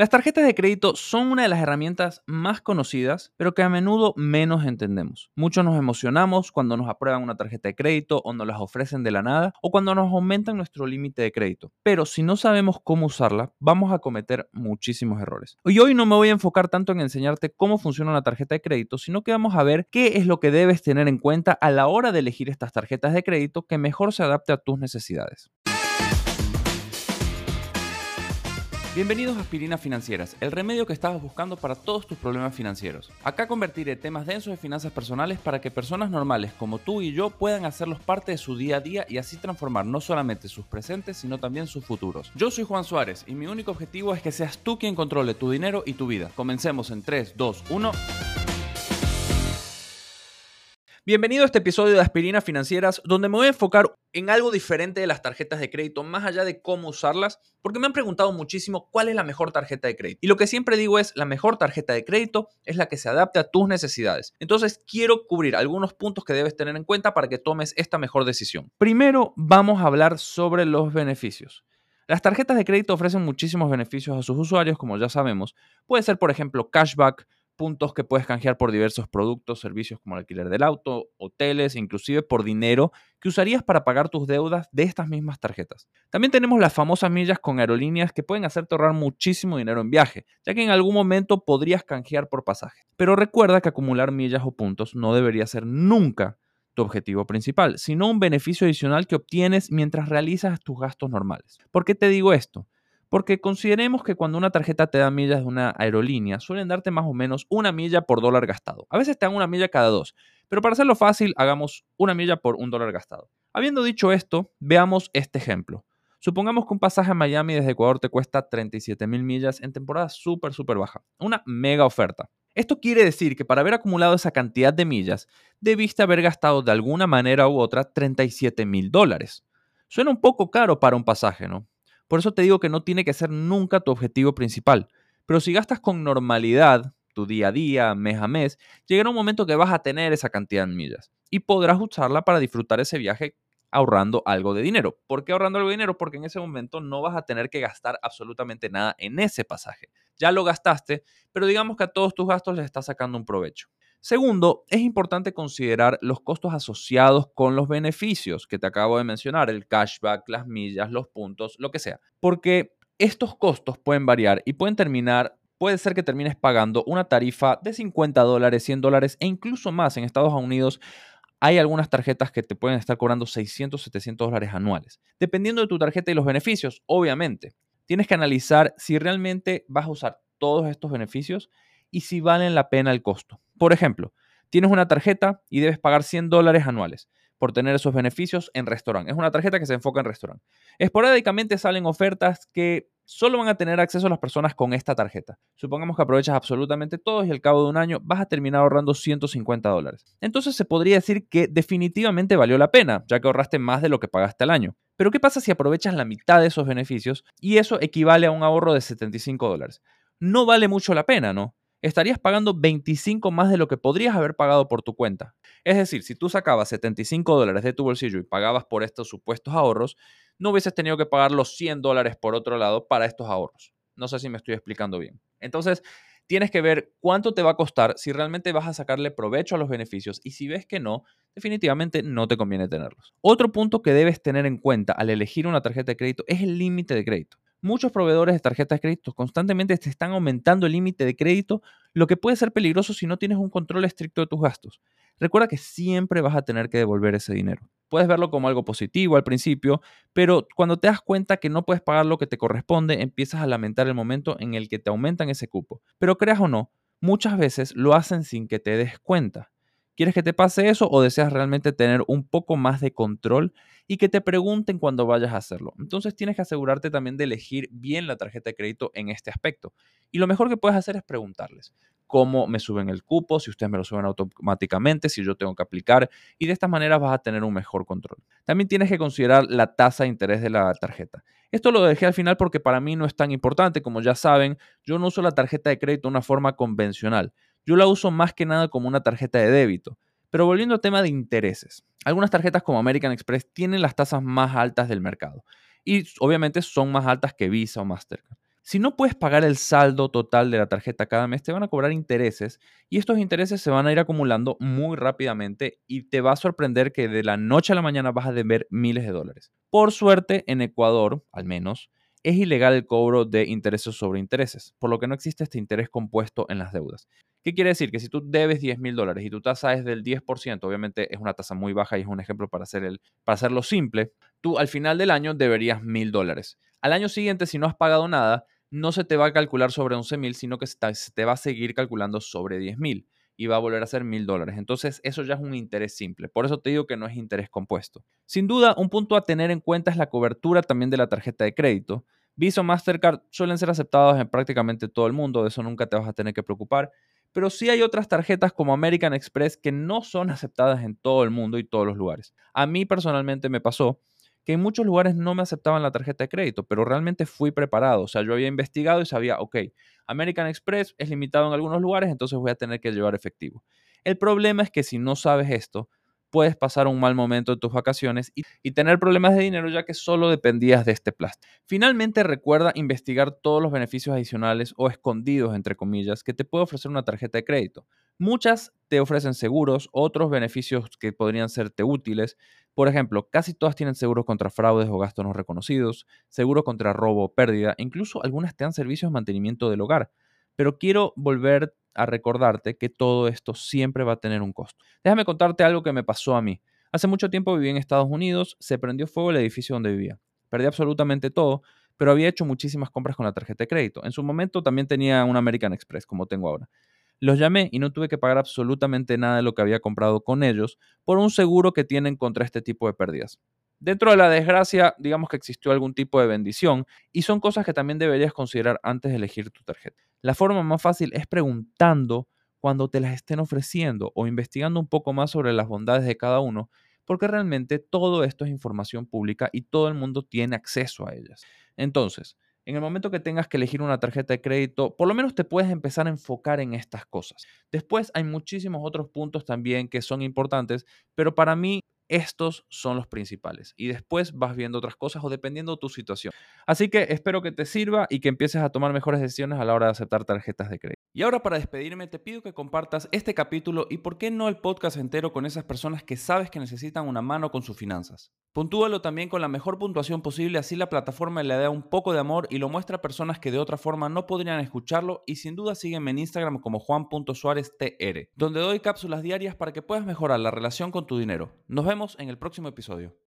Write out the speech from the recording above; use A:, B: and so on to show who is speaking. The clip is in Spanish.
A: Las tarjetas de crédito son una de las herramientas más conocidas, pero que a menudo menos entendemos. Muchos nos emocionamos cuando nos aprueban una tarjeta de crédito o nos las ofrecen de la nada o cuando nos aumentan nuestro límite de crédito. Pero si no sabemos cómo usarla, vamos a cometer muchísimos errores. Y hoy no me voy a enfocar tanto en enseñarte cómo funciona una tarjeta de crédito, sino que vamos a ver qué es lo que debes tener en cuenta a la hora de elegir estas tarjetas de crédito que mejor se adapte a tus necesidades. Bienvenidos a Aspirinas Financieras, el remedio que estabas buscando para todos tus problemas financieros. Acá convertiré temas densos de finanzas personales para que personas normales como tú y yo puedan hacerlos parte de su día a día y así transformar no solamente sus presentes, sino también sus futuros. Yo soy Juan Suárez y mi único objetivo es que seas tú quien controle tu dinero y tu vida. Comencemos en 3, 2, 1. Bienvenido a este episodio de Aspirinas Financieras, donde me voy a enfocar en algo diferente de las tarjetas de crédito, más allá de cómo usarlas, porque me han preguntado muchísimo cuál es la mejor tarjeta de crédito. Y lo que siempre digo es, la mejor tarjeta de crédito es la que se adapte a tus necesidades. Entonces, quiero cubrir algunos puntos que debes tener en cuenta para que tomes esta mejor decisión. Primero, vamos a hablar sobre los beneficios. Las tarjetas de crédito ofrecen muchísimos beneficios a sus usuarios, como ya sabemos. Puede ser, por ejemplo, cashback, puntos que puedes canjear por diversos productos, servicios como el alquiler del auto, hoteles, inclusive por dinero que usarías para pagar tus deudas de estas mismas tarjetas. También tenemos las famosas millas con aerolíneas que pueden hacerte ahorrar muchísimo dinero en viaje, ya que en algún momento podrías canjear por pasaje. Pero recuerda que acumular millas o puntos no debería ser nunca tu objetivo principal, sino un beneficio adicional que obtienes mientras realizas tus gastos normales. ¿Por qué te digo esto? Porque consideremos que cuando una tarjeta te da millas de una aerolínea, suelen darte más o menos una milla por dólar gastado. A veces te dan una milla cada dos, pero para hacerlo fácil, hagamos una milla por un dólar gastado. Habiendo dicho esto, veamos este ejemplo. Supongamos que un pasaje a Miami desde Ecuador te cuesta 37 mil millas en temporada súper, súper baja. Una mega oferta. Esto quiere decir que para haber acumulado esa cantidad de millas, debiste haber gastado de alguna manera u otra 37 mil dólares. Suena un poco caro para un pasaje, ¿no? Por eso te digo que no tiene que ser nunca tu objetivo principal. Pero si gastas con normalidad, tu día a día, mes a mes, llegará un momento que vas a tener esa cantidad de millas y podrás usarla para disfrutar ese viaje ahorrando algo de dinero. ¿Por qué ahorrando algo de dinero? Porque en ese momento no vas a tener que gastar absolutamente nada en ese pasaje. Ya lo gastaste, pero digamos que a todos tus gastos les estás sacando un provecho. Segundo, es importante considerar los costos asociados con los beneficios que te acabo de mencionar, el cashback, las millas, los puntos, lo que sea. Porque estos costos pueden variar y pueden terminar, puede ser que termines pagando una tarifa de 50 dólares, 100 dólares e incluso más en Estados Unidos. Hay algunas tarjetas que te pueden estar cobrando 600, 700 dólares anuales. Dependiendo de tu tarjeta y los beneficios, obviamente, tienes que analizar si realmente vas a usar todos estos beneficios y si valen la pena el costo. Por ejemplo, tienes una tarjeta y debes pagar 100 dólares anuales por tener esos beneficios en restaurante. Es una tarjeta que se enfoca en restaurante. Esporádicamente salen ofertas que solo van a tener acceso las personas con esta tarjeta. Supongamos que aprovechas absolutamente todo y al cabo de un año vas a terminar ahorrando 150 dólares. Entonces se podría decir que definitivamente valió la pena, ya que ahorraste más de lo que pagaste al año. Pero ¿qué pasa si aprovechas la mitad de esos beneficios y eso equivale a un ahorro de 75 dólares? No vale mucho la pena, ¿no? Estarías pagando 25 más de lo que podrías haber pagado por tu cuenta. Es decir, si tú sacabas 75 dólares de tu bolsillo y pagabas por estos supuestos ahorros, no hubieses tenido que pagar los 100 dólares por otro lado para estos ahorros. No sé si me estoy explicando bien. Entonces, tienes que ver cuánto te va a costar si realmente vas a sacarle provecho a los beneficios y si ves que no, definitivamente no te conviene tenerlos. Otro punto que debes tener en cuenta al elegir una tarjeta de crédito es el límite de crédito. Muchos proveedores de tarjetas de crédito constantemente te están aumentando el límite de crédito, lo que puede ser peligroso si no tienes un control estricto de tus gastos. Recuerda que siempre vas a tener que devolver ese dinero. Puedes verlo como algo positivo al principio, pero cuando te das cuenta que no puedes pagar lo que te corresponde, empiezas a lamentar el momento en el que te aumentan ese cupo. Pero creas o no, muchas veces lo hacen sin que te des cuenta. ¿Quieres que te pase eso o deseas realmente tener un poco más de control y que te pregunten cuando vayas a hacerlo? Entonces tienes que asegurarte también de elegir bien la tarjeta de crédito en este aspecto. Y lo mejor que puedes hacer es preguntarles cómo me suben el cupo, si ustedes me lo suben automáticamente, si yo tengo que aplicar y de esta manera vas a tener un mejor control. También tienes que considerar la tasa de interés de la tarjeta. Esto lo dejé al final porque para mí no es tan importante, como ya saben, yo no uso la tarjeta de crédito de una forma convencional. Yo la uso más que nada como una tarjeta de débito. Pero volviendo al tema de intereses, algunas tarjetas como American Express tienen las tasas más altas del mercado y obviamente son más altas que Visa o Mastercard. Si no puedes pagar el saldo total de la tarjeta cada mes, te van a cobrar intereses y estos intereses se van a ir acumulando muy rápidamente y te va a sorprender que de la noche a la mañana vas a deber miles de dólares. Por suerte, en Ecuador, al menos, es ilegal el cobro de intereses sobre intereses, por lo que no existe este interés compuesto en las deudas. ¿Qué quiere decir? Que si tú debes 10 mil dólares y tu tasa es del 10%, obviamente es una tasa muy baja y es un ejemplo para, hacer el, para hacerlo simple, tú al final del año deberías mil dólares. Al año siguiente, si no has pagado nada, no se te va a calcular sobre 11 mil, sino que se te va a seguir calculando sobre 10 mil y va a volver a ser mil dólares. Entonces, eso ya es un interés simple. Por eso te digo que no es interés compuesto. Sin duda, un punto a tener en cuenta es la cobertura también de la tarjeta de crédito. Visa o Mastercard suelen ser aceptados en prácticamente todo el mundo, de eso nunca te vas a tener que preocupar. Pero sí hay otras tarjetas como American Express que no son aceptadas en todo el mundo y todos los lugares. A mí personalmente me pasó que en muchos lugares no me aceptaban la tarjeta de crédito, pero realmente fui preparado. O sea, yo había investigado y sabía, ok, American Express es limitado en algunos lugares, entonces voy a tener que llevar efectivo. El problema es que si no sabes esto, puedes pasar un mal momento en tus vacaciones y, tener problemas de dinero ya que solo dependías de este plástico. Finalmente recuerda investigar todos los beneficios adicionales o escondidos, entre comillas, que te puede ofrecer una tarjeta de crédito. Muchas te ofrecen seguros, otros beneficios que podrían serte útiles. Por ejemplo, casi todas tienen seguros contra fraudes o gastos no reconocidos, seguro contra robo o pérdida, incluso algunas te dan servicios de mantenimiento del hogar. Pero quiero volver a recordarte que todo esto siempre va a tener un costo. Déjame contarte algo que me pasó a mí. Hace mucho tiempo viví en Estados Unidos, se prendió fuego el edificio donde vivía. Perdí absolutamente todo, pero había hecho muchísimas compras con la tarjeta de crédito. En su momento también tenía un American Express, como tengo ahora. Los llamé y no tuve que pagar absolutamente nada de lo que había comprado con ellos por un seguro que tienen contra este tipo de pérdidas. Dentro de la desgracia, digamos que existió algún tipo de bendición y son cosas que también deberías considerar antes de elegir tu tarjeta. La forma más fácil es preguntando cuando te las estén ofreciendo o investigando un poco más sobre las bondades de cada uno, porque realmente todo esto es información pública y todo el mundo tiene acceso a ellas. Entonces, en el momento que tengas que elegir una tarjeta de crédito, por lo menos te puedes empezar a enfocar en estas cosas. Después hay muchísimos otros puntos también que son importantes, pero para mí estos son los principales. Y después vas viendo otras cosas o dependiendo de tu situación. Así que espero que te sirva y que empieces a tomar mejores decisiones a la hora de aceptar tarjetas de crédito. Y ahora para despedirme te pido que compartas este capítulo y por qué no el podcast entero con esas personas que sabes que necesitan una mano con sus finanzas. Puntúalo también con la mejor puntuación posible, así la plataforma le da un poco de amor y lo muestra a personas que de otra forma no podrían escucharlo y sin duda sígueme en Instagram como juan.suáreztr, donde doy cápsulas diarias para que puedas mejorar la relación con tu dinero. Nos vemos en el próximo episodio.